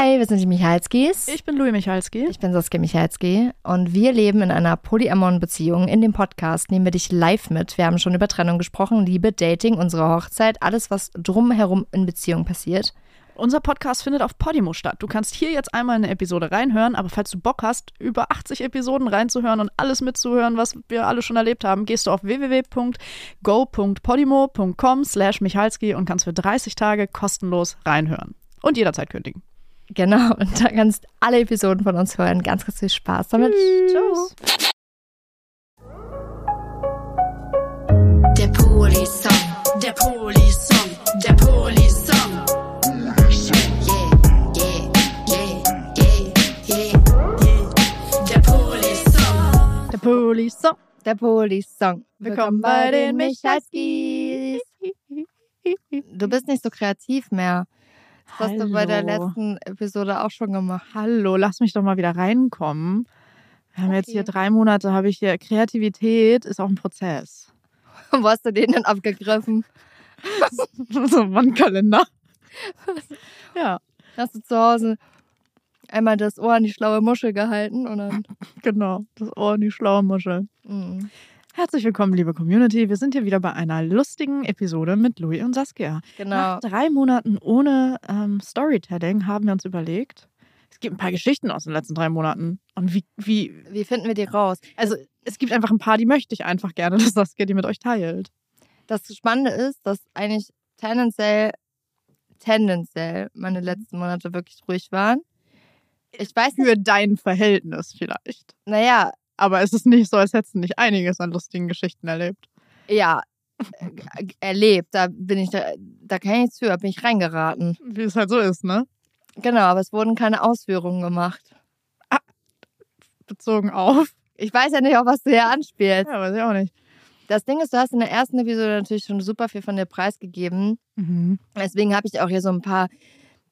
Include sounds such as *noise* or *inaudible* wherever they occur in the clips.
Hi, wir sind die Michalskis. Ich bin Louis Michalski. Ich bin Saskia Michalski und wir leben in einer polyamoren Beziehung. In dem Podcast nehmen wir dich live mit. Wir haben schon über Trennung gesprochen, Liebe, Dating, unsere Hochzeit, alles, was drumherum in Beziehung passiert. Unser Podcast findet auf Podimo statt. Du kannst hier jetzt einmal eine Episode reinhören, aber falls du Bock hast, über 80 Episoden reinzuhören und alles mitzuhören, was wir alle schon erlebt haben, gehst du auf www.go.podimo.com slash Michalski und kannst für 30 Tage kostenlos reinhören. Und jederzeit kündigen. Genau, *laughs* und da kannst alle Episoden von uns hören. Ganz, ganz viel Spaß damit. Tschüss. Der Poli-Song, der Poli-Song, der Poli-Song. Yeah, yeah, yeah, yeah, yeah. Der Poli-Song. Der Poli-Song. Der Poli-Song. Willkommen bei den Michalskis. Du bist nicht so kreativ mehr. Das hast du bei der letzten Episode auch schon gemacht. Hallo, lass mich doch mal wieder reinkommen. Wir haben jetzt Okay. hier drei Monate, habe ich hier Kreativität, ist auch ein Prozess. *laughs* Wo hast du den denn abgegriffen? *laughs* so ein Wandkalender. *laughs* ja, Hast du zu Hause einmal das Ohr an die schlaue Muschel gehalten und dann. genau. Das Ohr in die schlaue Muschel. Mm. Herzlich willkommen, liebe Community. Wir sind hier wieder bei einer lustigen Episode mit Louis und Saskia. Genau. Nach drei Monaten ohne ähm, Storytelling haben wir uns überlegt, es gibt ein paar Geschichten aus den letzten drei Monaten. Und wie, wie, Wie finden wir die raus? also es gibt einfach ein paar, die möchte ich einfach gerne, *laughs* dass Saskia die mit euch teilt. Das Spannende ist, dass eigentlich tendenziell, tendenziell meine letzten Monate wirklich ruhig waren. Ich weiß nicht, Für dein Verhältnis vielleicht. naja, Aber es ist nicht so, als hättest du nicht einiges an lustigen Geschichten erlebt. ja, äh, erlebt. Da bin ich, da, da kann ich nichts für, da bin ich reingeraten. Wie es halt so ist, ne? Genau, aber es wurden keine Ausführungen gemacht. Bezogen auf. Ich weiß ja nicht, auf was du hier anspielst. Ja, weiß ich auch nicht. Das Ding ist, du hast in der ersten Episode natürlich schon super viel von dir preisgegeben. Mhm. Deswegen habe ich auch hier so ein paar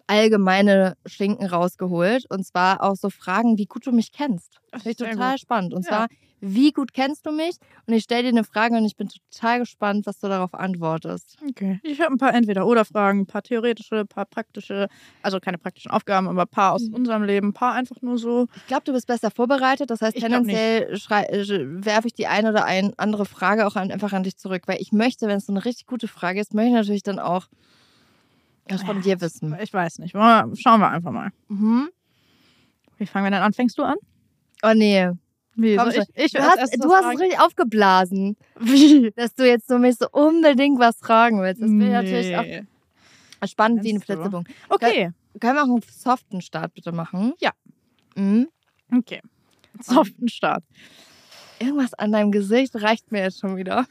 allgemeine Schinken rausgeholt. Und zwar auch so Fragen, wie gut du mich kennst. Finde ich total gut. spannend. Und Ja. zwar, wie gut kennst du mich? Und ich stelle dir eine Frage und ich bin total gespannt, was du darauf antwortest. Okay. Ich habe ein paar Entweder-Oder-Fragen, ein paar theoretische, ein paar praktische, also keine praktischen Aufgaben, aber ein paar aus Mhm. unserem Leben, ein paar einfach nur so. Ich glaube, du bist besser vorbereitet. Das heißt, Ich tendenziell werfe ich die eine oder ein andere Frage auch einfach an dich zurück. Weil ich möchte, wenn es so eine richtig gute Frage ist, möchte ich natürlich dann auch das von dir wissen. Ich weiß nicht. Schauen wir einfach mal. Mhm. Wie fangen wir denn an? Fängst du an? Oh nee. Wie? Komm ich, ich Du hast, du hast es richtig aufgeblasen, Wie? dass du jetzt so mich so unbedingt was fragen willst. Das wäre natürlich Nee. auch spannend wie ein Meinst du? Flitzebogen. Okay. Können wir auch einen soften Start bitte machen? Ja. Mhm. Okay. Soften Start. Irgendwas an deinem Gesicht reicht mir jetzt schon wieder.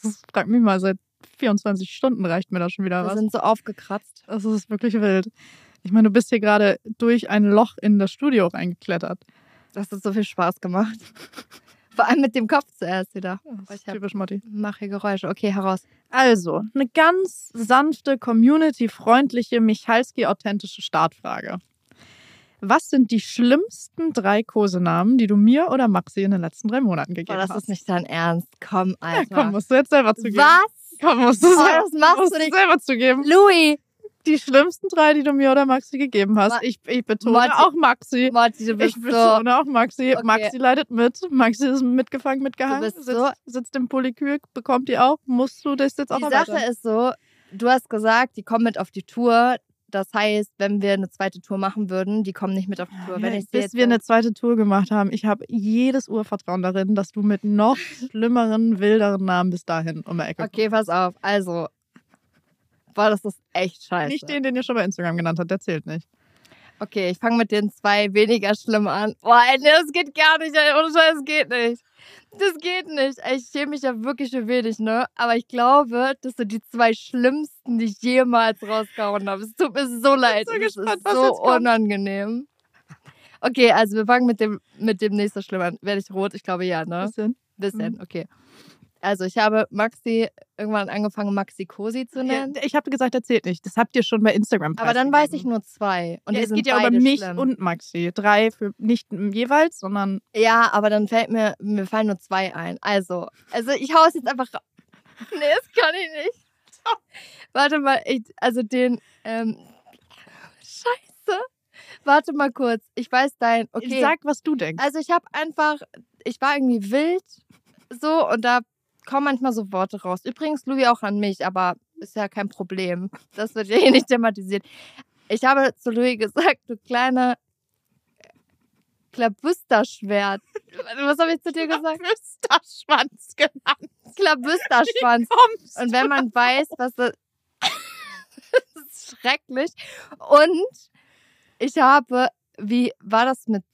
Das fragt mich mal, seit 24 Stunden reicht mir da schon wieder Wir was. sind so aufgekratzt. Das ist wirklich wild. Ich meine, du bist hier gerade durch ein Loch in das Studio reingeklettert. Das hat so viel Spaß gemacht. *laughs* Vor allem mit dem Kopf zuerst wieder. Das ist typisch Motti. Mach hier Geräusche. Okay, heraus. Also, eine ganz sanfte, community-freundliche, Michalski-authentische Startfrage. Was sind die schlimmsten drei Kosenamen, die du mir oder Maxi in den letzten drei Monaten gegeben Boah, das hast? ist nicht dein Ernst. Komm, ja, Alter. komm, musst du jetzt selber zugeben. Was? Komm, musst du, Oh, das machst musst du nicht. selber zugeben. Louis! Die schlimmsten drei, die du mir oder Maxi gegeben hast. Ma- Ich, ich betone Motti- auch Maxi. Motti, du Ich bist so... betone auch Maxi. Okay. Maxi leidet mit. Maxi ist mitgefangen, mitgehangen. sitzt, so- sitzt im Polykül, bekommt die auch. Musst du das jetzt auch Die? Sache ist so, du hast gesagt, die kommen mit auf die Tour. Das heißt, wenn wir eine zweite Tour machen würden, die kommen nicht mit auf die Tour. Wenn Ja, bis wir eine zweite Tour gemacht haben, ich habe jedes Urvertrauen darin, dass du mit noch *laughs* schlimmeren, wilderen Namen bis dahin um die Ecke Okay, pass auf. Also, boah, das ist echt kommst. scheiße. Nicht den, den ihr schon bei Instagram genannt habt, der zählt nicht. Okay, ich fange mit den zwei weniger schlimm an. Boah, nee, das geht gar nicht. Ohne Scheiß, das geht nicht. Das geht nicht. Ich schäme mich ja wirklich für wenig, ne? Aber ich glaube, das sind die zwei schlimmsten, die ich jemals rausgehauen habe. Es tut mir so leid. so Es gespannt, ist was so unangenehm. Okay, also wir fangen mit dem, mit dem nächsten schlimm an. Werde ich rot? Ich glaube ja, ne? Bisschen. Bisschen, Mhm. okay. Also ich habe Maxi irgendwann angefangen, Maxi Cosi zu Ja, nennen. ich habe gesagt, der zählt nicht. Das habt ihr schon bei Instagram aber dann weiß ich nur zwei. Und ja, es geht ja über mich schlimm. und Maxi. Drei für nicht jeweils, sondern Ja, aber dann fällt mir, mir fallen nur zwei ein. Also, also ich hau es jetzt einfach raus. *laughs* Nee, das kann ich nicht. *laughs* Warte mal, ich, also den, ähm, Scheiße. Warte mal kurz. Ich weiß dein. Okay. Sag, was du denkst. Also ich habe einfach, ich war irgendwie wild so und da kommen manchmal so Worte raus. Übrigens Louis auch an mich, aber ist ja kein Problem. Das wird ja hier nicht thematisiert. Ich habe zu Louis gesagt, du kleiner Klabüsterschwert. *laughs* Was habe ich zu dir gesagt? Müsterschwanz genannt. Klabüsterschwanz. Und wenn man weiß, was das, *laughs* das ist schrecklich. Und ich habe, wie war das mit,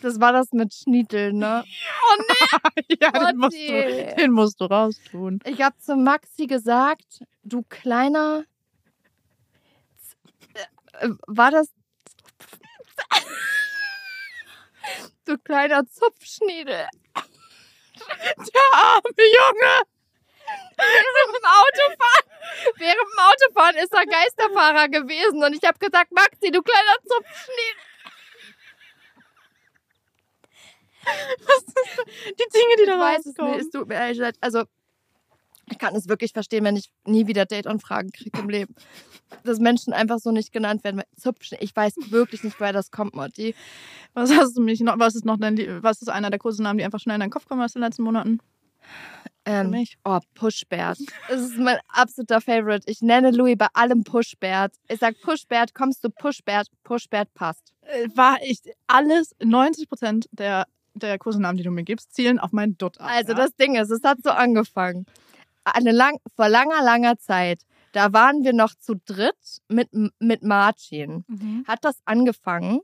das war das mit Schnietel, ne? *laughs* ja, den musst, du, den musst du raustun. Ich habe zu Maxi gesagt, du kleiner, äh, war das, *laughs* du kleiner Zupfschniedel. Der arme Junge. Während dem Autofahren, während dem Autofahren ist er Geisterfahrer gewesen und ich habe gesagt, Maxi, du kleiner Zupfschniedel. Die Dinge, die da Ich weiß rauskommen. nicht, es tut mir ehrlich leid. Also, ich kann es wirklich verstehen, wenn ich nie wieder Date-Anfragen kriege im Leben. Dass Menschen einfach so nicht genannt werden. Ich weiß wirklich nicht, woher das kommt, Motti. Was hast du mich noch? Was ist noch dein, was ist einer der Kosenamen, die einfach schnell in deinen Kopf kommen aus den letzten Monaten? Ähm, mich. oh, Pushbert. Das ist mein absoluter Favorite. Ich nenne Louis bei allem Pushbert. Ich sag Pushbert, kommst du Pushbert? Pushbert passt. Äh, War ich alles, 90 Prozent der, der Kosenamen, die du mir gibst, zielen auf meinen Dutt ab. Also ja? das Ding ist, es hat so angefangen. Eine lang, vor langer, langer Zeit, da waren wir noch zu dritt mit, mit Martin. Mhm. Hat das angefangen,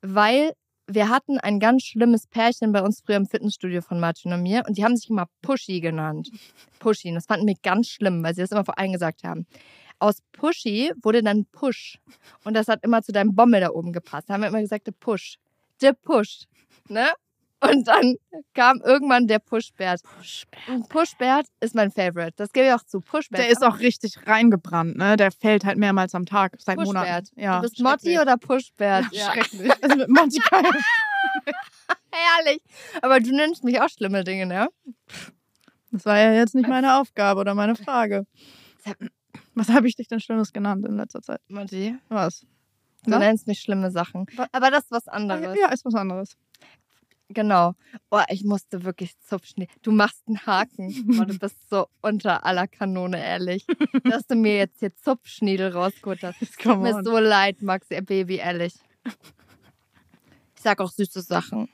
weil wir hatten ein ganz schlimmes Pärchen bei uns früher im Fitnessstudio von Martin und mir und die haben sich immer Pushy genannt. *laughs* Pushy. Das fanden wir ganz schlimm, weil sie das immer vor allen gesagt haben. Aus Pushy wurde dann Push. Und das hat immer zu deinem Bommel da oben gepasst. Da haben wir immer gesagt, der Push. Der Push. Ne? Und dann kam irgendwann der Pushbert. Und Pushbert ist mein Favorite. Das gebe ich auch zu. Pushbert. Der ist auch richtig reingebrannt, ne? Der fällt halt mehrmals am Tag, seit Pushbert. Monaten. Ja, du bist Motti oder Pushbert? Ja, schrecklich. Also mit Monty. *laughs* Herrlich. Aber du nennst mich auch schlimme Dinge, ne? Das war ja jetzt nicht meine Aufgabe oder meine Frage. Was habe ich dich denn Schlimmes genannt in letzter Zeit? Motti. Was? Du nennst mich schlimme Sachen. Aber das ist was Ah, anderes. Ja, ist was anderes. Genau. Oh, ich musste wirklich Zupfschnee. Du machst einen Haken. Oh, du bist so unter aller Kanone, ehrlich. Dass du mir jetzt hier Zupfschniedel rausgeholt hast. *laughs* Tut Come mir so leid, Maxi, Baby, ehrlich. Ich sag auch süße Sachen.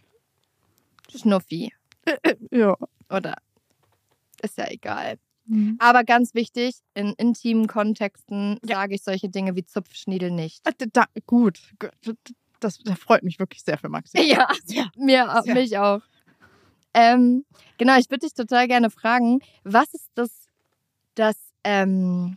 Schnuffi. *laughs* Ja. Oder ist ja egal. Mhm. Aber ganz wichtig, in intimen Kontexten Ja. sage ich solche Dinge wie Zupfschniedel nicht. Ah, Da, gut. Das, das freut mich wirklich sehr für Maxi. Ja, Sehr. mir, Sehr. mich auch. Ähm, genau, ich würde dich total gerne fragen, was ist das, das, ähm,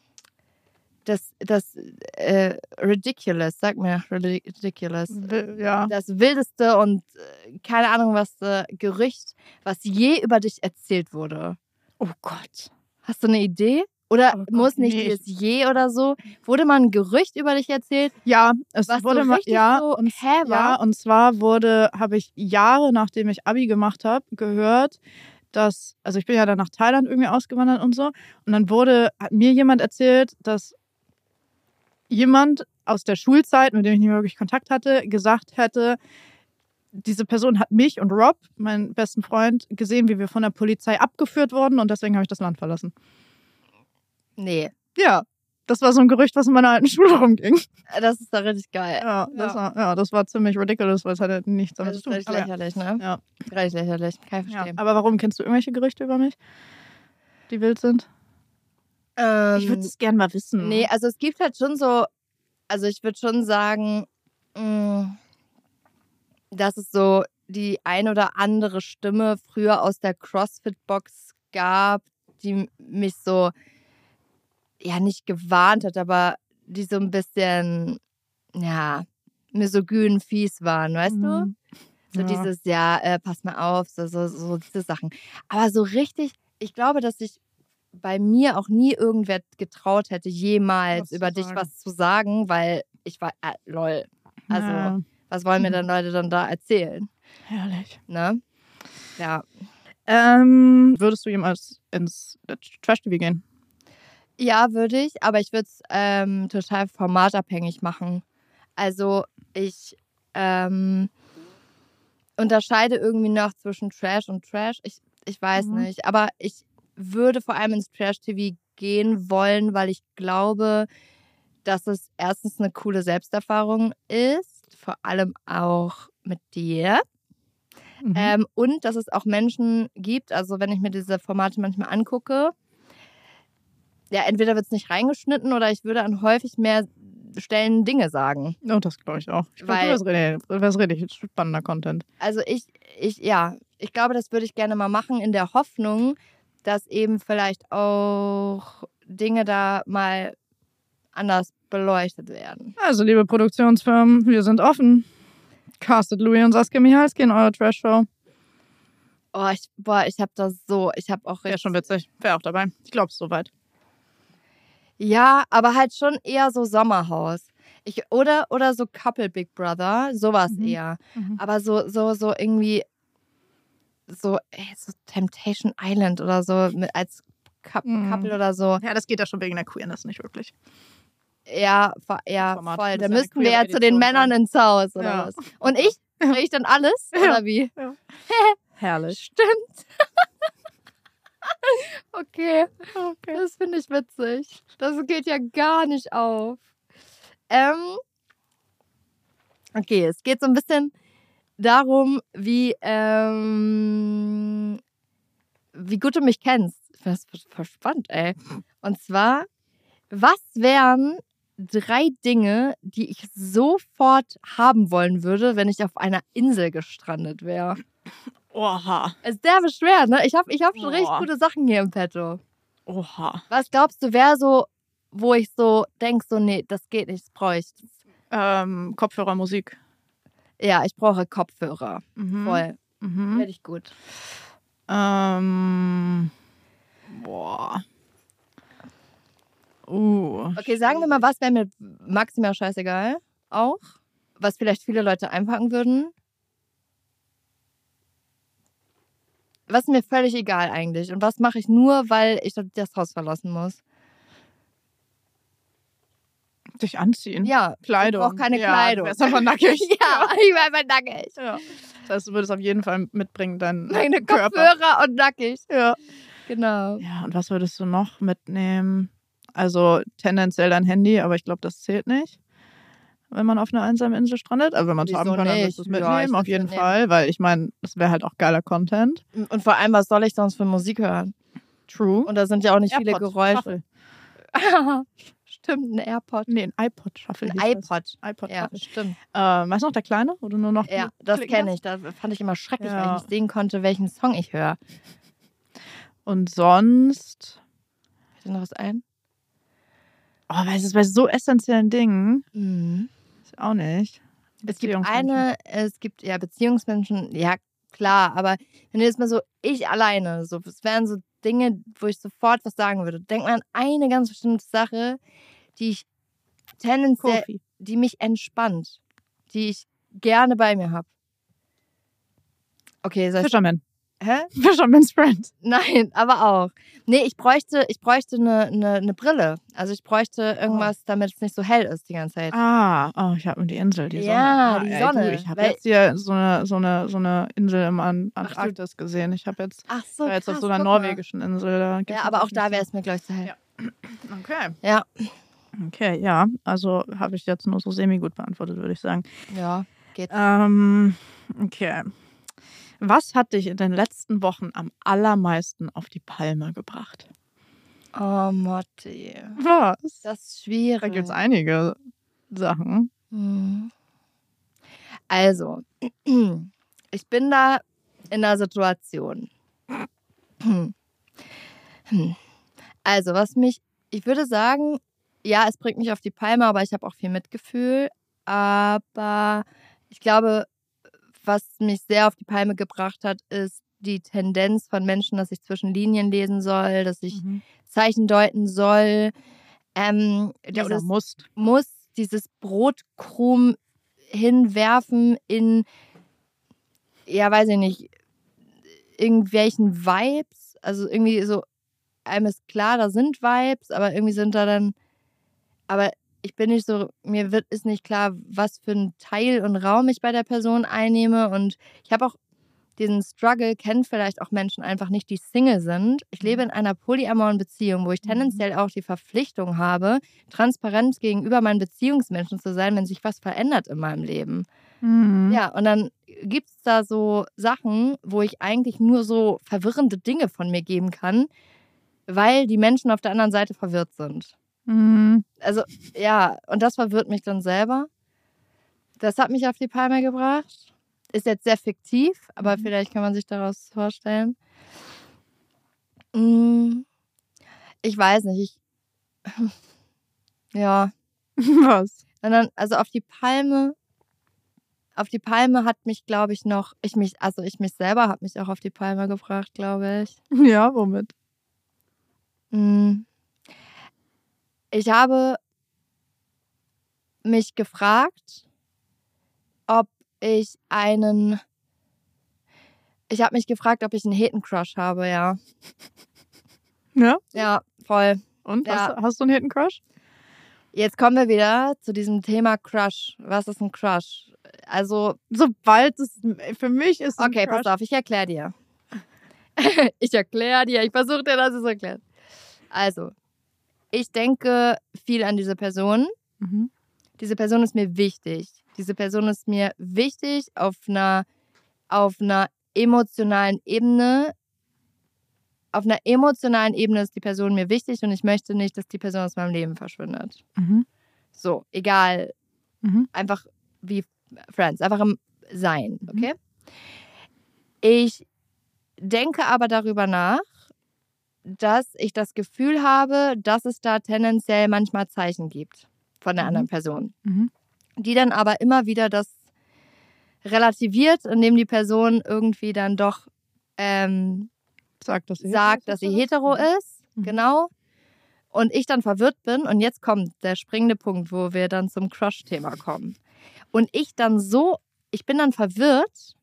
das, das äh, ridiculous, sag mir ridiculous, Ja. das wildeste und äh, keine Ahnung was äh, Gerücht, was je über dich erzählt wurde. Oh Gott. Hast du eine Idee? Oder Oh Gott, muss nicht nee, dieses je oder so? Wurde mal ein Gerücht über dich erzählt? Ja, es wurde so mal, ja, so und, hä ja, und zwar wurde, habe ich Jahre nachdem ich Abi gemacht habe, gehört, dass, also ich bin ja dann nach Thailand irgendwie ausgewandert und so, und dann wurde, hat mir jemand erzählt, dass jemand aus der Schulzeit, mit dem ich nicht mehr wirklich Kontakt hatte, gesagt hätte, diese Person hat mich und Rob, meinen besten Freund, gesehen, wie wir von der Polizei abgeführt wurden und deswegen habe ich das Land verlassen. Nee, Ja, das war so ein Gerücht, was in meiner alten *laughs* Schule rumging. das ist doch richtig geil. Ja, das, Ja. War, ja, das war ziemlich ridiculous, weil es hatte nichts damit Das zu ist tun. richtig Aber, lächerlich, ne? ja. Richtig lächerlich. Kann ich ja. verstehen. aber warum kennst du irgendwelche Gerüchte über mich, die wild sind? Ähm, ich würde es gerne mal wissen. Nee, also es gibt halt schon so, also ich würde schon sagen, mh, dass es so die ein oder andere Stimme früher aus der CrossFit-Box gab, die mich so, ja, nicht gewarnt hat, aber die so ein bisschen, ja, misogyn fies waren, weißt du? Mhm. So Ja. dieses, ja, äh, pass mal auf, so, so, so diese Sachen. Aber so richtig, ich glaube, dass sich bei mir auch nie irgendwer getraut hätte, jemals über dich sagen. was zu sagen, weil ich war, äh, lol, also Ja, was wollen mir Mhm. dann Leute dann da erzählen, herrlich. ne? Ja. Ähm, würdest du jemals ins äh, Trash-TV gehen? Ja, würde ich, aber ich würde es ähm, total formatabhängig machen. Also ich ähm, unterscheide irgendwie noch zwischen Trash und Trash. Ich, ich weiß Mhm. nicht. Aber ich würde vor allem ins Trash-TV gehen wollen, weil ich glaube, dass es erstens eine coole Selbsterfahrung ist, vor allem auch mit dir. Mhm. Ähm, und dass es auch Menschen gibt, also wenn ich mir diese Formate manchmal angucke, ja, entweder wird es nicht reingeschnitten oder ich würde an häufig mehr Stellen Dinge sagen. oh, das glaube ich auch. Ich glaube, das wäre richtig, spannender Content. Also ich, ich, ja, ich glaube, das würde ich gerne mal machen in der Hoffnung, dass eben vielleicht auch Dinge da mal anders beleuchtet werden. Also, liebe Produktionsfirmen, wir sind offen. Castet Louis und Saskia Michalski in eurer Trash-Show. Oh, ich, boah, ich habe das so, ich habe auch Wäre richtig- schon witzig. Wäre auch dabei. Ich glaube es soweit. Ja, aber halt schon eher so Sommerhaus. Ich, oder, oder so Couple Big Brother, sowas Mhm. eher. Mhm. Aber so, so, so irgendwie so, ey, so Temptation Island oder so mit, als Mhm. Couple oder so. Ja, das geht ja schon wegen der Queerness nicht wirklich. Ja, ja Format voll. Da ja müssten wir ja zu den Männern sein. ins Haus oder Ja. was. Und ich? *laughs* Krieg ich dann alles? Ja. Oder wie? *laughs* Herrlich. Stimmt. *laughs* okay. Okay. Das finde ich witzig. Das geht ja gar nicht auf. Ähm, okay, es geht so ein bisschen darum, wie, ähm, wie gut du mich kennst. Das ist voll spannend, ey. Und zwar, was wären drei Dinge, die ich sofort haben wollen würde, wenn ich auf einer Insel gestrandet wäre? Oha. Es ist derbe schwer, ne? Ich habe ich hab schon richtig Boah. gute Sachen hier im Petto. Oha. Was glaubst du, wäre so, wo ich so denke, so, nee, das geht nicht, das brauche ich. Ähm, Kopfhörer, Musik. Ja, ich brauche Kopfhörer. Mhm. Voll. Mhm. Werde ich gut. Ähm, boah. Uh. Okay, sagen wir mal, was wäre mir maximal scheißegal? Auch? Was vielleicht viele Leute einpacken würden? Was ist mir völlig egal eigentlich? Und was mache ich nur, weil ich das Haus verlassen muss? Dich anziehen. Ja, Kleidung. Ich brauche keine ja, Kleidung. Du wärst einfach nackig. *laughs* ja, ich war einfach nackig. ja. Das heißt, du würdest auf jeden Fall mitbringen, deinen Meine Körper. Kopfhörer und nackig. Ja. Genau. Ja, und was würdest du noch mitnehmen? Also tendenziell dein Handy, aber ich glaube, das zählt nicht, wenn man auf einer einsamen Insel strandet. Also wenn man es haben kann, dann nicht? wirst du es Ja, mitnehmen, ich auf jeden mitnehmen. Fall, weil ich meine, das wäre halt auch geiler Content. Und vor allem, was soll ich sonst für Musik hören? True. Und da sind ja auch nicht viele AirPod, Geräusche. Shuffle. *laughs* stimmt, ein AirPod. Nee, ein iPod Shuffle. Ein hieß das. iPod. iPod Ja, Shuffle. stimmt. Ähm, weißt du noch, der kleine, wo du nur noch Ja, das kenne ich. Das fand ich immer schrecklich, weil Ja. ich nicht sehen konnte, welchen Song ich höre. Und sonst, Fällt dir noch was ein? oh, weißt du, bei so essentiellen Dingen, Mhm. Auch nicht. Es gibt eine, es gibt ja Beziehungsmenschen, ja klar, aber wenn du jetzt mal so, ich alleine, so, es wären so Dinge, wo ich sofort was sagen würde. Denk mal an eine ganz bestimmte Sache, die ich tendenziell, Kofi. die mich entspannt, die ich gerne bei mir habe. Okay, soll ich, Fisherman. Hä? Fisherman's Friend. *laughs* Nein, aber auch. Nee, ich bräuchte, ich bräuchte eine, eine, eine Brille. Also ich bräuchte irgendwas, damit es nicht so hell ist die ganze Zeit. Ah, oh, ich habe die Insel, die Sonne. Ja, ah, die ey, Sonne, Du, ich habe jetzt hier so eine, so, eine, so eine Insel im An Ach, Antarktis gesehen. Ich habe jetzt, Ach so, jetzt auf krass, so einer norwegischen Insel. Da Ja, aber auch da wäre es mir, glaube ich, zu hell. Ja. *clears throat* Okay. Ja. Okay, ja. Also habe ich jetzt nur so semi-gut beantwortet, würde ich sagen. Ja, geht. Ähm, okay. Was hat dich in den letzten Wochen am allermeisten auf die Palme gebracht? Oh, Motti. Was? Das ist schwierig. Da gibt es einige Sachen. Hm. Also, *clears throat* ich bin da in einer Situation. *clears throat* Also, was mich, ich würde sagen, ja, es bringt mich auf die Palme, aber ich habe auch viel Mitgefühl. Aber ich glaube, was mich sehr auf die Palme gebracht hat, ist die Tendenz von Menschen, dass ich zwischen Linien lesen soll, dass ich Mhm. Zeichen deuten soll. Ähm, Ja, oder musst. muss dieses Brotkrumm hinwerfen in, ja, weiß ich nicht, irgendwelchen Vibes. Also irgendwie so, einem ist klar, da sind Vibes, aber irgendwie sind da dann, aber ich bin nicht so, mir wird ist nicht klar, was für ein Teil und Raum ich bei der Person einnehme. Und ich habe auch diesen Struggle, kennen vielleicht auch Menschen einfach nicht, die Single sind. Ich lebe in einer polyamoren Beziehung, wo ich Mhm. tendenziell auch die Verpflichtung habe, transparent gegenüber meinen Beziehungsmenschen zu sein, wenn sich was verändert in meinem Leben. Mhm. Ja, und dann gibt es da so Sachen, wo ich eigentlich nur so verwirrende Dinge von mir geben kann, weil die Menschen auf der anderen Seite verwirrt sind. Mhm. Also, ja, und das verwirrt mich dann selber. Das hat mich auf die Palme gebracht. Ist jetzt sehr fiktiv, aber Mhm. vielleicht kann man sich daraus vorstellen. Mm, Ich weiß nicht. Ich, *laughs* ja, *laughs* Was? und dann, also auf die Palme, auf die Palme hat mich, glaube ich, noch, ich mich, also ich mich selber habe mich auch auf die Palme gebracht, glaube ich. *laughs* Ja, womit? Mm. Ich habe mich gefragt, ob ich einen. Ich habe mich gefragt, ob ich einen Hetencrush habe, ja. Ja? Ja, voll. Und? Ja. Hast, du- hast du einen Hidden Crush? Jetzt kommen wir wieder zu diesem Thema Crush. Was ist ein Crush? Also, Sobald es für mich ist. okay, Crush, pass auf, ich erkläre *laughs* dir. ich erkläre dir, ich versuche dir das zu erklären. Also, ich denke viel an diese Person. Mhm. diese Person ist mir wichtig. Diese Person ist mir wichtig auf einer, auf einer emotionalen Ebene. Auf einer emotionalen Ebene ist die Person mir wichtig und ich möchte nicht, dass die Person aus meinem Leben verschwindet. Mhm. So, egal. Mhm. Einfach wie Friends, einfach im Sein, Mhm. okay? Ich denke aber darüber nach, dass ich das Gefühl habe, dass es da tendenziell manchmal Zeichen gibt von der Mhm. anderen Person Mhm. die dann aber immer wieder das relativiert, indem die Person irgendwie dann doch ähm, Sagt, dass sie sagt, dass sie hetero ist, Mhm. genau. Und ich dann verwirrt bin und jetzt kommt der springende Punkt, wo wir dann zum Crush-Thema kommen. Und ich dann so, ich bin dann verwirrt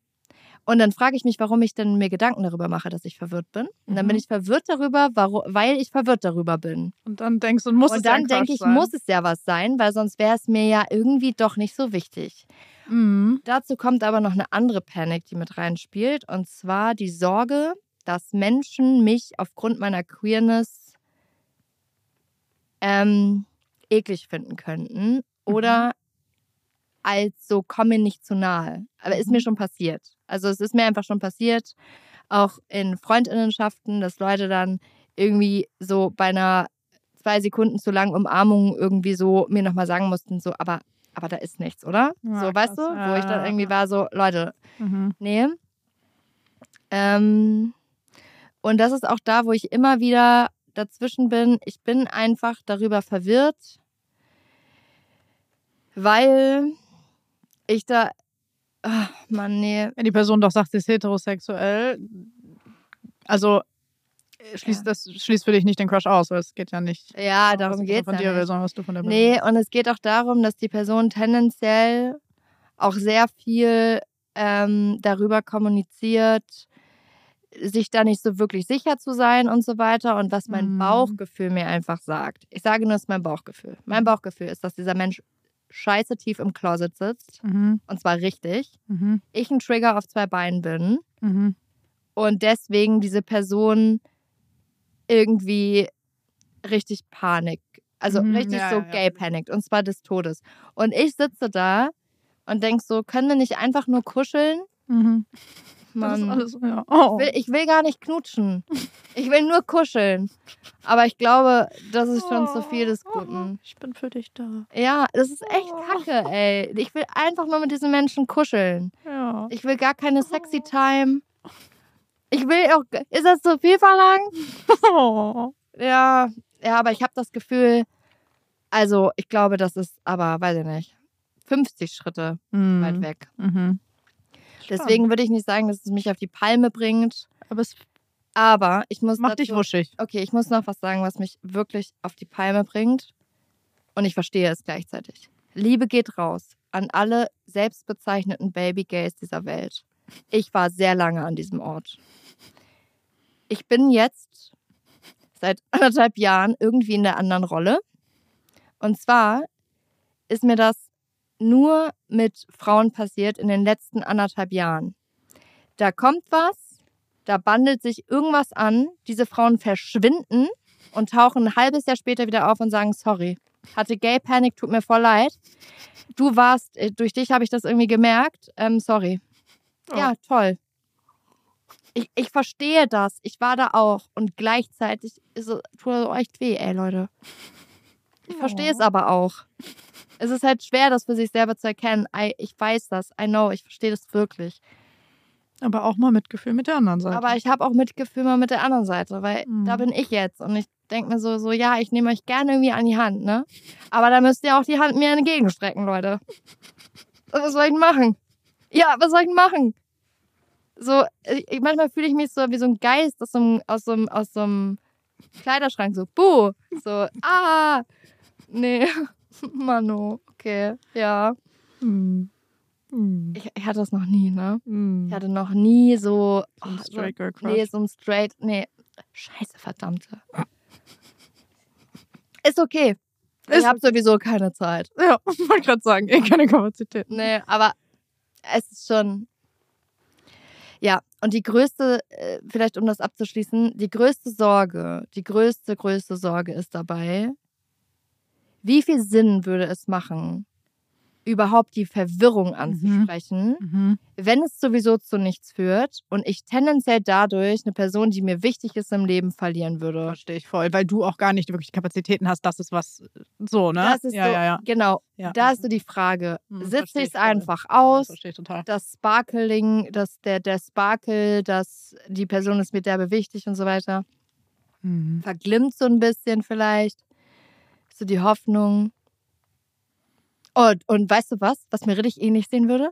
und dann frage ich mich, warum ich denn mir Gedanken darüber mache, dass ich verwirrt bin. Und dann bin Mhm. ich verwirrt darüber, warum, weil ich verwirrt darüber bin. Und dann denkst du, muss es und ja dann Crush denke ich, sein. muss es ja was sein, weil sonst wäre es mir ja irgendwie doch nicht so wichtig. Mhm. Dazu kommt aber noch eine andere Panik, die mit reinspielt. Und zwar die Sorge, dass Menschen mich aufgrund meiner Queerness ähm, eklig finden könnten oder als so komm mir nicht zu nahe. Aber ist Mhm. mir schon passiert. Also es ist mir einfach schon passiert, auch in Freundinnenschaften, dass Leute dann irgendwie so bei einer zwei Sekunden zu langen Umarmung irgendwie so mir nochmal sagen mussten, so, aber, aber da ist nichts, oder? Ja, so, weißt krass. du? Wo ich dann irgendwie war so, Leute, Mhm. Nee. Ähm, und das ist auch da, wo ich immer wieder dazwischen bin. Ich bin einfach darüber verwirrt, weil ich da. Ach, Mann, nee. Wenn die Person doch sagt, sie ist heterosexuell, also äh, schließt Ja. das schließt für dich nicht den Crush aus, weil es geht ja nicht Ja, darum die geht's von dir will, sondern was du von der Person Nee, und es geht auch darum, dass die Person tendenziell auch sehr viel ähm, darüber kommuniziert, sich da nicht so wirklich sicher zu sein und so weiter und was mein Mhm. Bauchgefühl mir einfach sagt. Ich sage nur, es ist mein Bauchgefühl. Mein Bauchgefühl ist, dass dieser Mensch scheiße tief im Closet sitzt Mhm. und zwar richtig. Mhm. Ich ein Trigger auf zwei Beinen bin Mhm. und deswegen diese Person irgendwie richtig Panik, also Mhm, richtig ja, so ja, ja. gay panikt und zwar des Todes. Und ich sitze da und denk so, können wir nicht einfach nur kuscheln? Mann, alles, ja. Oh. ich will, ich will gar nicht knutschen. Ich will nur kuscheln. Aber ich glaube, das ist schon zu viel des Guten. Ich bin für dich da. Ja, das ist echt Oh. kacke, ey. Ich will einfach nur mit diesen Menschen kuscheln. Ja. Ich will gar keine sexy Time. Ich will auch. Ist das zu viel verlangt? Oh. Ja, ja, aber ich habe das Gefühl, also ich glaube, das ist aber, weiß ich nicht, 50 Schritte Mhm. weit weg. Mhm. Deswegen würde ich nicht sagen, dass es mich auf die Palme bringt, Aber es aber ich muss dich dazu, wuschig. Okay, ich muss noch was sagen, was mich wirklich auf die Palme bringt und ich verstehe es gleichzeitig. Liebe geht raus an alle selbstbezeichneten Baby-Gays dieser Welt. Ich war sehr lange an diesem Ort. Ich bin jetzt seit anderthalb Jahren irgendwie in der anderen Rolle. Und zwar ist mir das nur mit Frauen passiert in den letzten anderthalb Jahren. Da kommt was, da bandelt sich irgendwas an, diese Frauen verschwinden und tauchen ein halbes Jahr später wieder auf und sagen, sorry, hatte Gay Panic, tut mir voll leid. Du warst, äh, durch dich habe ich das irgendwie gemerkt, ähm, sorry. Oh. Ja, toll. Ich, ich verstehe das. Ich war da auch. Und gleichzeitig ist es, tut es echt weh, ey, Leute. Ich verstehe es aber auch. Es ist halt schwer, das für sich selber zu erkennen. I, ich weiß das. I know. Ich verstehe das wirklich. Aber auch mal Mitgefühl mit der anderen Seite. Aber ich habe auch Mitgefühl mal mit der anderen Seite, weil Mhm. da bin ich jetzt. Und ich denke mir so, so, ja, ich nehme euch gerne irgendwie an die Hand, ne? Aber da müsst ihr auch die Hand mir entgegenstrecken, Leute. Was soll ich denn machen? Ja, was soll ich denn machen? So, ich, manchmal fühle ich mich so wie so ein Geist aus so einem, aus so einem, aus so einem Kleiderschrank, so, buh, so, ah, nee, *laughs* Mano, okay, ja. Hm. Hm. Ich, ich hatte das noch nie, ne? Hm. Ich hatte noch nie so, So ein oh, Straight Girl Crush. Nee, so ein straight. Nee. Scheiße, verdammte. Ist okay. Ich Ist habe sowieso keine Zeit. Ja, ich *laughs* wollte gerade sagen, eh keine Kapazität. Nee, aber es ist schon. Ja, und die größte, äh, vielleicht um das abzuschließen, die größte Sorge, die größte, größte Sorge ist dabei, wie viel Sinn würde es machen, überhaupt die Verwirrung anzusprechen, Mhm. wenn es sowieso zu nichts führt und ich tendenziell dadurch eine Person, die mir wichtig ist im Leben, verlieren würde. Verstehe ich voll, weil du auch gar nicht wirklich Kapazitäten hast. Das ist was so, ne? Das ist ja, so, ja, ja. genau, ja. da ist so die Frage, Hm, sitze ich es einfach aus, verstehe ich total. das Sparkling, das, der, der Sparkle, dass die Person ist mir derbe wichtig und so weiter, Mhm. verglimmt so ein bisschen vielleicht, so die Hoffnung. Und, und weißt du was, was mir richtig ähnlich sehen würde?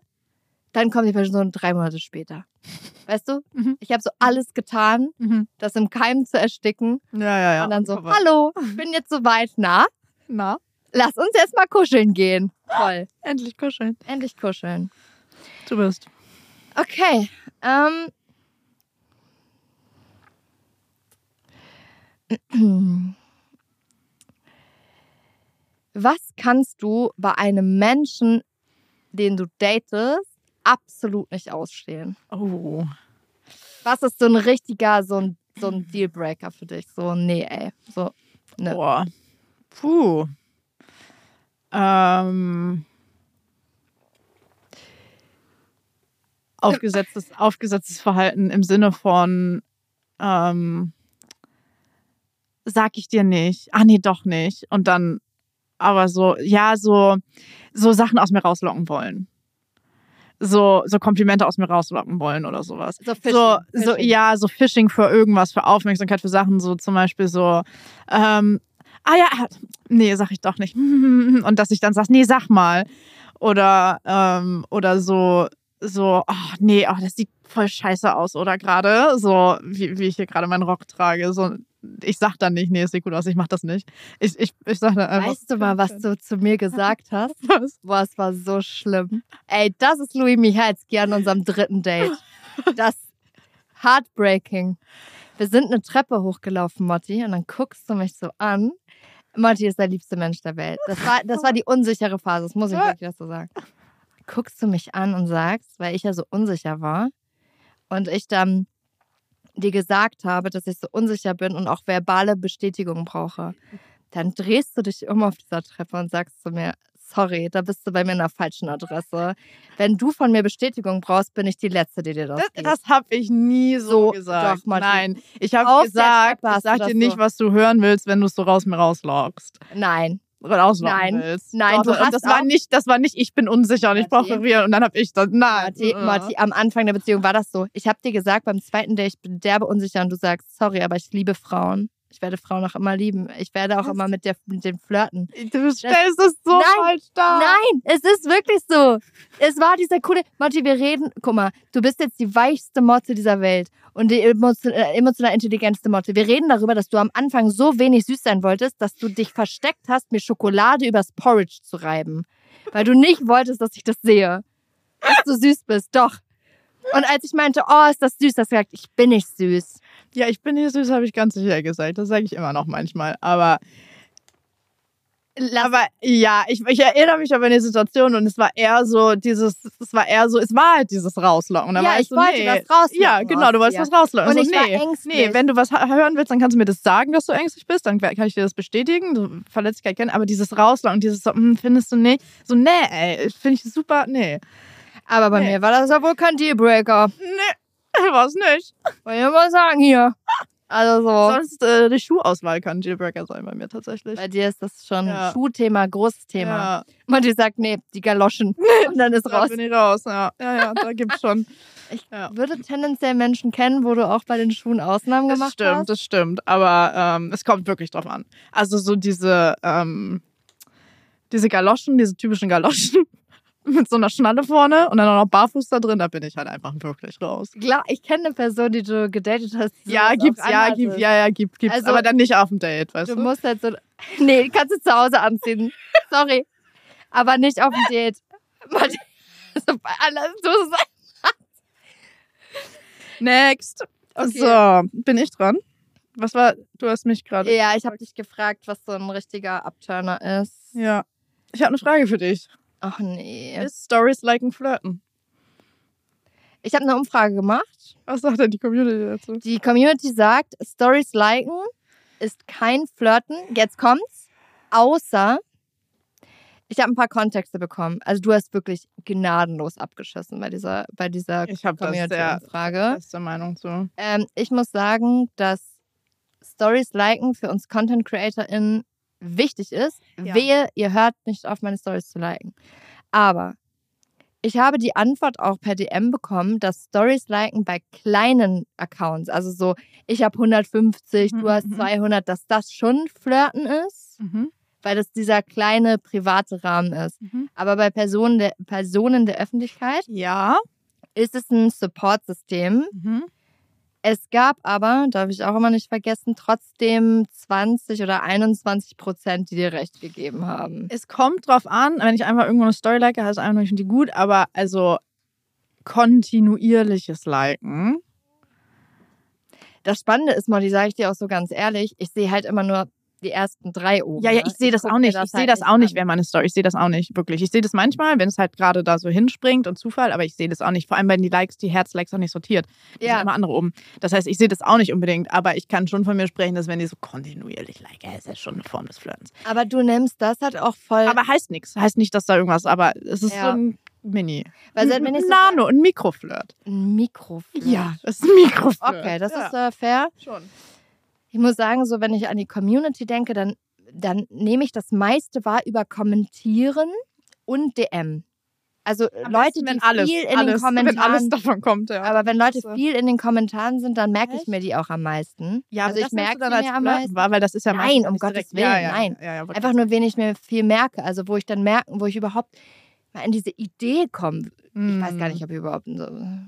Dann kommt die Person drei Monate später. Weißt du? Mhm. Ich habe so alles getan, Mhm. das im Keim zu ersticken. Ja, ja, ja. und dann so, Aber- hallo, ich *laughs* bin jetzt soweit. Na, Na, lass uns jetzt mal kuscheln gehen. Toll. *laughs* endlich kuscheln. Endlich kuscheln. Du bist. Okay. Ähm. *clears throat* Was kannst du bei einem Menschen, den du datest, absolut nicht ausstehen? Oh. Was ist so ein richtiger, so ein, so ein Dealbreaker für dich? So, nee, ey. So, ne. Boah. Puh. Ähm. Aufgesetztes, aufgesetztes Verhalten im Sinne von, ähm, sag ich dir nicht. Ah, nee, doch nicht. Und dann aber so, ja, so, so Sachen aus mir rauslocken wollen. So, so Komplimente aus mir rauslocken wollen oder sowas. So, Fishing, so, so, Fishing. ja, so Phishing für irgendwas, für Aufmerksamkeit, für Sachen, so zum Beispiel so, ähm, ah ja, nee, sag ich doch nicht. *laughs* Und dass ich dann sag, nee, sag mal. Oder, ähm, oder so, so, ach nee, oh, das sieht voll scheiße aus, oder gerade, so, wie, wie ich hier gerade meinen Rock trage. So, ich sag dann nicht, nee, es sieht gut aus, ich mach das nicht. Ich, ich, ich sag dann einfach. Weißt du mal, was du zu mir gesagt hast? *laughs* was? Boah, es war so schlimm. Ey, das ist Louis Michalski an unserem dritten Date. *laughs* Das Heartbreaking. Wir sind eine Treppe hochgelaufen, Motti, und dann guckst du mich so an. Motti ist der liebste Mensch der Welt. Das war, das war die unsichere Phase, das muss ich wirklich so sagen. Guckst du mich an und sagst, weil ich ja so unsicher war und ich dann dir gesagt habe, dass ich so unsicher bin und auch verbale Bestätigung brauche, dann drehst du dich um auf dieser Treppe und sagst zu mir, sorry, da bist du bei mir in der falschen Adresse. Wenn du von mir Bestätigung brauchst, bin ich die Letzte, die dir das, Das, gibt. das habe ich nie so, So, gesagt. doch, Martin. Nein, ich habe gesagt, ich sag dir nicht, so. was du hören willst, wenn du es so raus mir rauslockst. Nein, Oder auslocken Nein, willst. nein, Doch, du und hast das war nicht, das war nicht, ich bin unsicher und ich brauche Real. Und dann habe ich das, nein. Marti, äh. Marti, am Anfang der Beziehung war das so. Ich habe dir gesagt, beim zweiten Date, ich bin derbe unsicher und du sagst, sorry, aber ich liebe Frauen. Ich werde Frauen auch immer lieben. Ich werde auch Was? immer mit, der, mit dem flirten. Du stellst es so Nein, falsch dar. Nein, es ist wirklich so. Es war dieser coole. Marti, wir reden. Guck mal, du bist jetzt die weichste Motte dieser Welt und die äh, emotional intelligenteste Motte. Wir reden darüber, dass du am Anfang so wenig süß sein wolltest, dass du dich versteckt hast, mir Schokolade übers Porridge zu reiben. Weil du nicht wolltest, dass ich das sehe. Dass du süß bist. Doch. Und als ich meinte, oh, ist das süß, hast du gesagt, ich bin nicht süß. Ja, ich bin hier süß, habe ich ganz sicher gesagt. Das sage ich immer noch manchmal. Aber Aber ja, ich, ich erinnere mich aber an die Situation und es war eher so dieses, es war eher so, es war halt dieses Rauslocken. Da Ja, war ich so, wollte nee. was rauslocken Ja, genau, du wolltest dir. was rauslocken. Und so, ich war nee, ängstlich. nee, wenn du was hören willst, dann kannst du mir das sagen, dass du ängstlich bist, dann kann ich dir das bestätigen, du Verletzlichkeit kennen, aber dieses Rauslocken, dieses so, hm, findest du nicht, so, nee, ey, finde ich super, nee. aber bei Nee. mir war das ja wohl kein Dealbreaker. Nee, *laughs* was nicht. Wollte ich mal sagen hier. Also so. Sonst, äh, die Schuhauswahl kann Dealbreaker sein bei mir tatsächlich. Bei dir ist das schon Ja. Schuhthema, großes Thema. Ja, Und die sagt, nee, die Galoschen. *laughs* Und dann ist raus. bin ich raus, ja. Ja, ja, da gibt's schon. *laughs* Ich Ja. würde tendenziell Menschen kennen, wo du auch bei den Schuhen Ausnahmen Das gemacht stimmt, hast. das stimmt. Aber ähm, es kommt wirklich drauf an. Also so diese, ähm, diese Galoschen, diese typischen Galoschen *laughs* mit so einer Schnalle vorne und dann auch noch barfuß da drin, da bin ich halt einfach wirklich raus. Klar, ich kenne eine Person, die du gedatet hast. die Ja, gibt's, ja, gibt, ja, ja, gibt, gibt's. Also, aber dann nicht auf dem Date, weißt Du du? musst halt so. *laughs* Nee, kannst du zu Hause anziehen. *laughs* Sorry. Aber nicht auf dem Date. Also bei aller so sein. Next. Okay. So, bin ich dran? Was war, du hast mich gerade. Ja, ich habe dich gefragt, was so ein richtiger Abturner ist. Ja. Ich habe eine Frage für dich. Ach nee. Ist Stories like ein Flirten? Ich habe eine Umfrage gemacht. Was sagt denn die Community dazu? Die Community sagt, Stories liken ist kein Flirten. Jetzt kommt's. Außer, ich habe ein paar Kontexte bekommen. Also du hast wirklich gnadenlos abgeschossen bei dieser, bei dieser Ich Community-Umfrage. feste Meinung zu. Ähm, ich muss sagen, dass Stories liken für uns Content CreatorInnen wichtig ist. Ja. Wehe, ihr hört nicht auf, meine Stories zu liken. Aber ich habe die Antwort auch per DM bekommen, dass Stories liken bei kleinen Accounts, also so, ich habe 150, Mhm, du hast mhm. 200, dass das schon Flirten ist, Mhm. weil das dieser kleine private Rahmen ist. Mhm. Aber bei Personen der, Personen der Öffentlichkeit Ja. ist es ein Support-System, Mhm. Es gab aber, darf ich auch immer nicht vergessen, trotzdem 20 oder 21 Prozent, die dir recht gegeben haben. Es kommt drauf an, wenn ich einfach irgendwo eine Story like, heißt einfach finde die gut, aber also kontinuierliches Liken. Das Spannende ist, Molly, sage ich dir auch so ganz ehrlich, ich sehe halt immer nur die ersten drei oben. Ja, ja, ne? ich sehe das guck auch nicht. Ich sehe halt das auch nicht, wenn meine Story, ich sehe das auch nicht, wirklich. Ich sehe das manchmal, wenn es halt gerade da so hinspringt und Zufall, aber ich sehe das auch nicht. Vor allem, wenn die Likes, die Herzlikes auch nicht sortiert. Die Ja. sind immer andere oben. Das heißt, ich sehe das auch nicht unbedingt, aber ich kann schon von mir sprechen, dass wenn die so kontinuierlich like, ja, ist das schon eine Form des Flirtens. Aber du nimmst das halt auch voll. Aber heißt nichts. Heißt nicht, dass da irgendwas, aber es ist Ja. so ein Mini. weil ein so Nano, ein Mikroflirt. ein Mikroflirt. Ja, das ist ein Mikroflirt. Okay, das ja. ist äh, fair. schon. Ich muss sagen, so wenn ich an die Community denke, dann, dann nehme ich das meiste wahr über Kommentieren und DM. Also Am Leute, besten, wenn die alles, viel in alles, den Kommentaren Wenn alles davon kommt, ja. Aber wenn Leute viel in den Kommentaren sind, dann merke ich mir die auch am meisten. ja, also ich merke dann als mir am meisten. wahr, weil das ist ja Nein, um Gottes direkt, ja, Willen, ja, nein. Ja, ja, wollte Einfach nur, wen ich mir viel merke. Also wo ich dann merken, wo ich überhaupt mal in diese Idee komme. Ich weiß gar nicht, ob ich überhaupt so.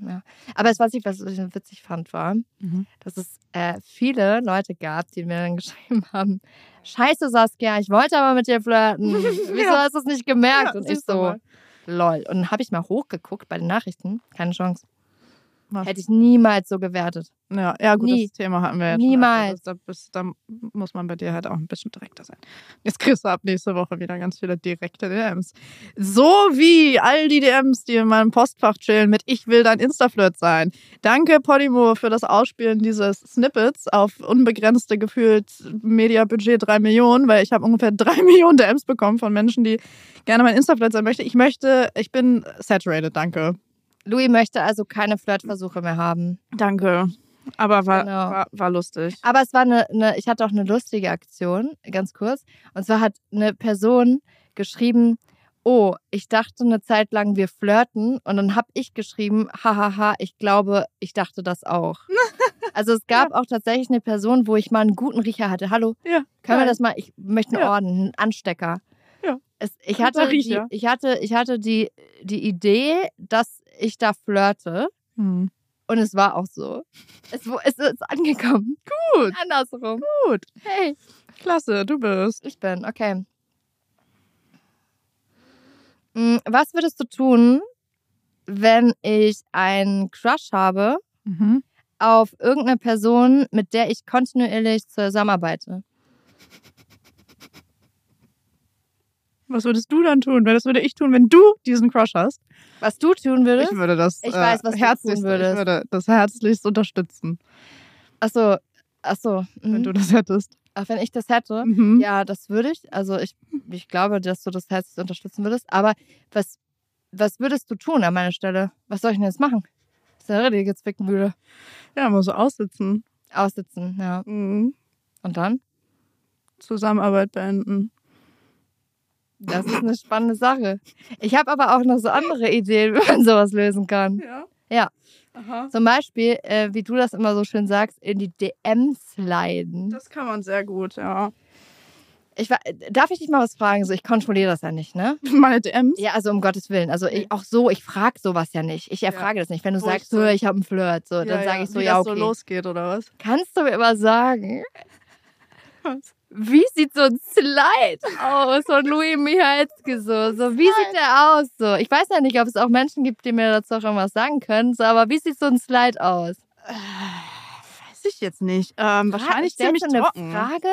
Ja. Aber es, was ich, was ich witzig fand, war, Mhm. dass es äh, viele Leute gab, die mir dann *laughs* geschrieben haben: Scheiße, Saskia, ich wollte aber mit dir flirten. *laughs* Wieso Ja. hast du es nicht gemerkt? Ja, Und ich so, mal. lol. Und dann habe ich mal hochgeguckt bei den Nachrichten. Keine Chance. Was? Hätte ich niemals so gewertet. Ja, ja, gut, Nie. das Thema hatten wir jetzt. Niemals. Da, bist- da muss man bei dir halt auch ein bisschen direkter sein. Jetzt kriegst du ab nächste Woche wieder ganz viele direkte DMs. So wie all die DMs, die in meinem Postfach chillen mit Ich will dein Instaflirt sein. Danke, Podimo, für das Ausspielen dieses Snippets auf unbegrenzte gefühlt Mediabudget 3 Millionen, weil ich habe ungefähr *laughs* 3 Millionen DMs bekommen von Menschen, die gerne mein Instaflirt sein möchten. Ich möchte, ich bin saturated, danke. Louis möchte also keine Flirtversuche mehr haben. Danke. Aber war, Genau. war, war lustig. Aber es war eine, eine, ich hatte auch eine lustige Aktion, ganz kurz. Und zwar hat eine Person geschrieben, oh, ich dachte eine Zeit lang, wir flirten. Und dann habe ich geschrieben, hahaha, ich glaube, ich dachte das auch. *laughs* Also es gab auch tatsächlich eine Person, wo ich mal einen guten Riecher hatte. Hallo, Ja. können wir das mal, ich möchte einen Ja. Orden, einen Anstecker. Ja. Es, ich, hatte die, ich hatte, ich hatte die, die Idee, dass ich da flirte. Hm. Und es war auch so. Es, es ist angekommen. Gut. Andersrum. Gut. Hey, Klasse, du bist. ich bin, okay. Mm, Was würdest du tun, wenn ich einen Crush habe Mhm. auf irgendeine Person, mit der ich kontinuierlich zusammenarbeite? Was würdest du dann tun? Das würde ich tun, wenn du diesen Crush hast. Was du tun würdest? Ich würde das Ich äh, weiß, was du herzlichst, tun würdest. Ich würde das herzlichst unterstützen, Achso, achso. wenn Mhm. du das hättest. Ach, wenn ich das hätte? Mhm. Ja, das würde ich. Also ich, ich glaube, dass du das herzlich unterstützen würdest. Aber was, was würdest du tun an meiner Stelle? Was soll ich denn jetzt machen? Das ist ja richtige Zwickmühle. Ja, muss so aussitzen. Aussitzen, ja. Mhm. Und dann? Zusammenarbeit beenden. Das ist eine spannende Sache. Ich habe aber auch noch so andere Ideen, *laughs* wie man sowas lösen kann. Ja. Ja. Aha. Zum Beispiel, äh, wie du das immer so schön sagst, in die DMs sliden. Das kann man sehr gut, ja. Ich, wa- darf ich dich mal was fragen? So, ich kontrolliere das ja nicht, ne? *laughs* Meine DMs? Ja, also um Gottes Willen. Also ich, auch so, ich frage sowas ja nicht. Ich erfrage das nicht. Wenn du Wo ich sagst, so- so, ich habe einen Flirt, so, dann sage ich so, Wie ja, das okay. so losgeht, oder was? Kannst du mir immer sagen, *laughs* Was? Wie sieht so ein Slide aus von Louis Michalski so? So, wie sieht der aus so? Ich weiß ja nicht, ob es auch Menschen gibt, die mir dazu auch irgendwas sagen können, so, aber wie sieht so ein Slide aus? Weiß ich jetzt nicht. Ähm, wahrscheinlich ziemlich du eine trocken. Frage?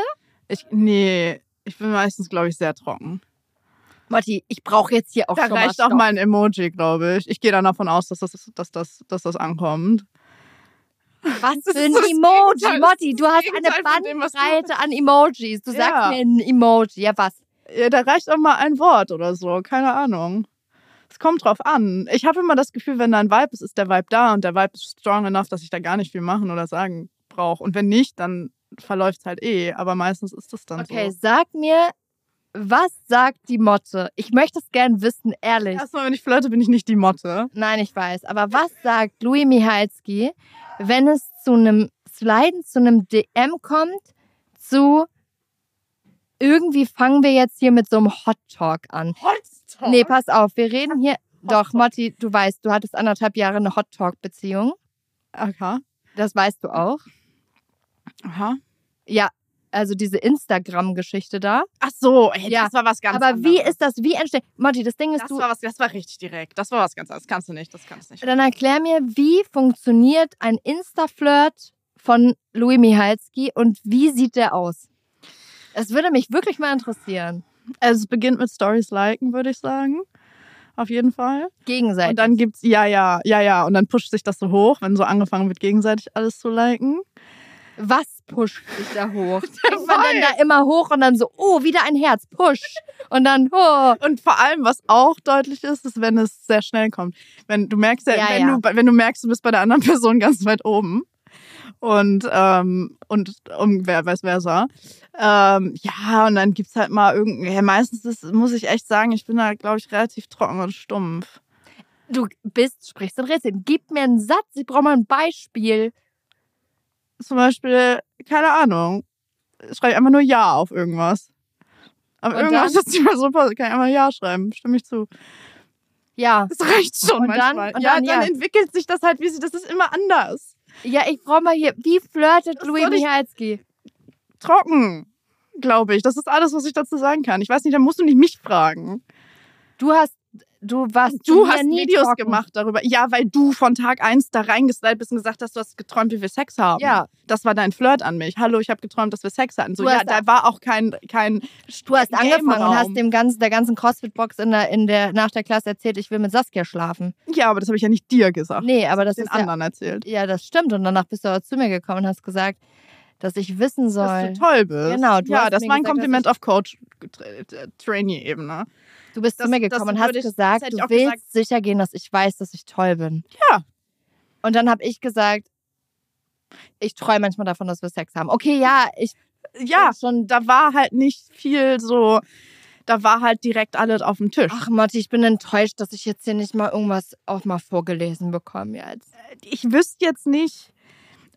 Ich, nee, ich bin meistens, glaube ich, sehr trocken. Motti, ich brauche jetzt hier auch Da schon reicht mal auch mal ein Emoji, glaube ich. Ich gehe dann davon aus, dass das, dass das, dass das ankommt. Was für ein so Emoji, Motti. Du hast eine Bandbreite an Emojis. Du Ja. sagst mir ein Emoji. Ja, was? Ja, da reicht auch mal ein Wort oder so. Keine Ahnung. Es kommt drauf an. Ich habe immer das Gefühl, wenn da ein Vibe ist, ist der Vibe da und der Vibe ist strong enough, dass ich da gar nicht viel machen oder sagen brauche. Und wenn nicht, dann verläuft es halt eh. Aber meistens ist es dann Okay, so. sag mir, was sagt die Motte? Ich möchte es gern wissen, ehrlich. Erstmal, wenn ich flirte, bin ich nicht die Motte. Nein, ich weiß. Aber was sagt Louis Michalski, wenn es zu einem Sliden, zu einem DM kommt, zu irgendwie fangen wir jetzt hier mit so einem Hot Talk an. Holztalk? Nee, pass auf, wir reden hier. *laughs* Doch, Motti, du weißt, du hattest anderthalb Jahre eine Hot Talk-Beziehung. Aha. Das weißt du auch. Aha. Ja, also diese Instagram-Geschichte da. Ach so, ey, Ja, das war was ganz Aber anderes. wie ist das, wie entsteht. Motti, das Ding ist, das du. war was, das war richtig direkt. Das war was ganz anderes. Das kannst du nicht, das kannst du nicht. Dann erklär mir, wie funktioniert ein Insta-Flirt von Louis Michalski und wie sieht der aus? Es würde mich wirklich mal interessieren. Also es beginnt mit Stories liken, würde ich sagen. Auf jeden Fall. Gegenseitig. Und dann gibt's, ja, ja, ja, ja. Und dann pusht sich das so hoch, wenn so angefangen wird, gegenseitig alles zu liken. Was pusht sich da hoch? *laughs* Kriegt man denn da immer hoch und dann so, oh, wieder ein Herz, push. Und dann, oh. Und vor allem, was auch deutlich ist, ist, wenn es sehr schnell kommt. Wenn du merkst, ja, wenn, ja. Du, wenn du merkst, du bist bei der anderen *laughs* Person ganz weit oben. Und, ähm, und um, wer vice versa. Ähm, ja, und dann gibt's halt mal irgendwie, ja, meistens ist, muss ich echt sagen, ich bin da, glaube ich, relativ trocken und stumpf. Du bist, sprichst in Rätseln. Gib mir einen Satz, ich brauche mal ein Beispiel. Zum Beispiel, keine Ahnung, schreibe ich einfach nur Ja auf irgendwas. Aber Und irgendwas dann? ist so passt, kann ich einfach Ja schreiben, stimme ich zu. Ja. Das reicht schon Und dann- manchmal. und ja, dann, dann ja. entwickelt sich das halt, wie sie, das ist immer anders. Ja, ich brauche mal hier, wie flirtet Louis Michalski? Trocken, glaube ich. Das ist alles, was ich dazu sagen kann. Ich weiß nicht, da musst du nicht mich fragen. Du hast, du warst Du hast Videos trocken. gemacht darüber. Ja, weil du von Tag eins da reingeslidet bist und gesagt hast, du hast geträumt, wie wir Sex haben. Ja. Das war dein Flirt an mich. Hallo, ich habe geträumt, dass wir Sex hatten. So, ja, da war auch kein, kein Du hast angefangen und hast dem ganzen, der ganzen Crossfit-Box in der, in der, nach der Klasse erzählt, ich will mit Saskia schlafen. Ja, aber das habe ich ja nicht dir gesagt. Nee, aber das den ist ja, anderen erzählt. ja, das stimmt. Und danach bist du aber zu mir gekommen und hast gesagt, dass ich wissen Dass soll. du toll bist. Genau, du ja, das war ein gesagt, Kompliment dass auf Coach-Trainee-Ebene. Du bist Das- zu mir gekommen und hast ich- gesagt, du willst gesagt. sicher gehen, dass ich weiß, dass ich toll bin. Ja. Und dann habe ich gesagt, ich träume manchmal davon, dass wir Sex haben. Okay, ja, ich Ja, schon. da war halt nicht viel so, da war halt direkt alles auf dem Tisch. Ach, Motti, ich bin enttäuscht, dass ich jetzt hier nicht mal irgendwas auch mal vorgelesen bekomme jetzt. ich wüsste jetzt nicht.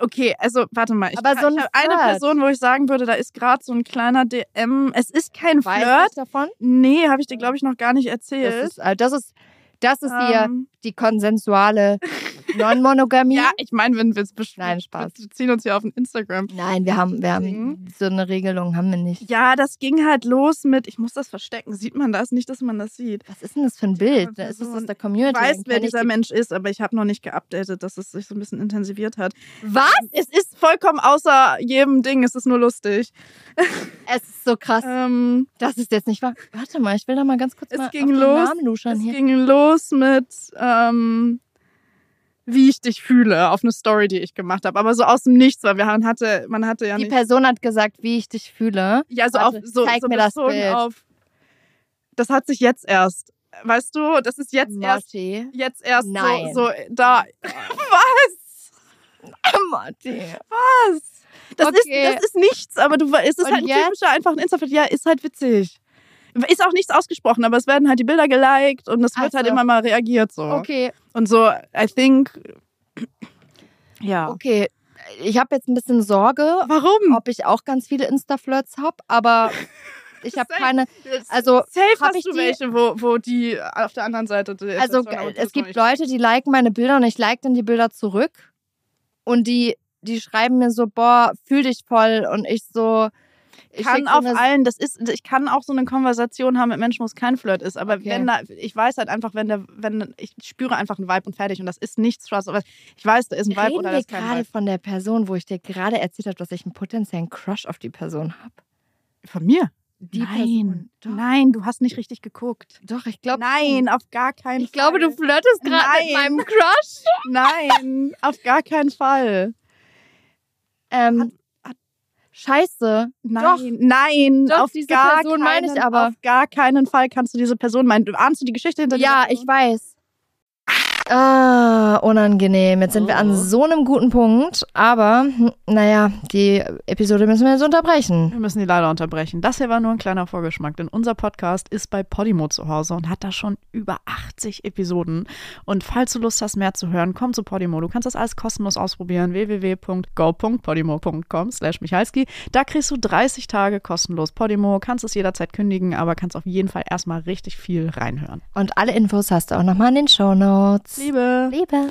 Okay, also warte mal. Ich, Aber so ein ich habe eine. Person, wo ich sagen würde, da ist gerade so ein kleiner DM. Es ist kein Weiß Flirt. ich davon? Nee, habe ich dir, glaube ich, noch gar nicht erzählt. Das ist, äh, das ist, das ist hier Ähm, die konsensuale *laughs* Non-Monogamie? Ja, ich meine, wenn wir es besch- Nein, Spaß. Wir ziehen uns ja auf ein Instagram. Nein, wir haben, wir haben Mhm. so eine Regelung haben wir nicht. Ja, das ging halt los mit, ich muss das verstecken. Sieht man das? Nicht, dass man das sieht. Was ist denn das für ein Bild? Ja, Ist das aus der Ich Community? weiß, Dann wer ich dieser die- Mensch ist, aber ich habe noch nicht geupdatet, dass es sich so ein bisschen intensiviert hat. Was? Es ist vollkommen außer jedem Ding, es ist nur lustig. *laughs* Es ist so krass. Ähm, Das ist jetzt nicht wahr. Warte mal, ich will da mal ganz kurz Es mal ging auf den los. Namen luschern es hier. ging los mit, ähm, wie ich dich fühle, auf eine Story, die ich gemacht habe. Aber so aus dem Nichts, weil wir haben- hatte, man hatte ja Die nicht. Person hat gesagt, wie ich dich fühle. Ja, so Warte, auf so, zeig so mir das Bild. auf. Das hat sich jetzt erst. Weißt du, das ist jetzt erst Marty. jetzt erst Nein. so, so da. *laughs* Was? Marty. Was? Das, Okay. ist, das ist nichts, aber du, es ist Und halt ein jetzt? typischer einfach ein insta Ja, ist halt witzig. Ist auch nichts ausgesprochen, aber es werden halt die Bilder geliked und es wird halt so. immer mal reagiert so. Okay, Und so, I think. Ja. okay. Ich habe jetzt ein bisschen Sorge, Warum? ob ich auch ganz viele Insta-Flirts habe, aber *laughs* ich habe keine. Also, Safe hast ich du die- welche, wo, wo die auf der anderen Seite. Also es gibt. Leute, die liken meine Bilder und ich like dann die Bilder zurück. Und die, die schreiben mir so, boah, fühl dich voll. Und ich so. Ich kann auf allen, das ist, ich kann auch so eine Konversation haben mit Menschen, wo es kein Flirt ist, aber Okay. wenn da, ich weiß halt einfach, wenn der, wenn, ich spüre einfach einen Vibe und fertig und das ist nichts Trust, aber ich weiß, da ist ein Vibe Reden oder da wir ist kein gerade Vibe. von der Person, wo ich dir gerade erzählt habe, dass ich einen potenziellen Crush auf die Person habe? Von mir? Die Nein, nein, du hast nicht richtig geguckt. doch ich glaube. Nein, auf gar keinen Ich glaube, Fall. du flirtest gerade mit meinem Crush. Nein, auf gar keinen Fall. Ähm, Scheiße. Nein, Doch. nein, Doch, auf diese gar Person meine ich keinen- aber. Auf gar keinen Fall kannst du diese Person meinen. Ahnst du die Geschichte hinter Ja, dieser ich weiß. Ah, unangenehm. Jetzt sind wir an Oh. so einem guten Punkt. Aber, hm, naja, die Episode müssen wir jetzt unterbrechen. Wir müssen die leider unterbrechen. Das hier war nur ein kleiner Vorgeschmack, denn unser Podcast ist bei Podimo zu Hause und hat da schon über 80 Episoden. Und falls du Lust hast, mehr zu hören, komm zu Podimo. Du kannst das alles kostenlos ausprobieren. www.go.podimo.com slash Michalski. Da kriegst du 30 Tage kostenlos Podimo, kannst es jederzeit kündigen, aber kannst auf jeden Fall erstmal richtig viel reinhören. Und alle Infos hast du auch nochmal in den Shownotes. Liebe! Liebe.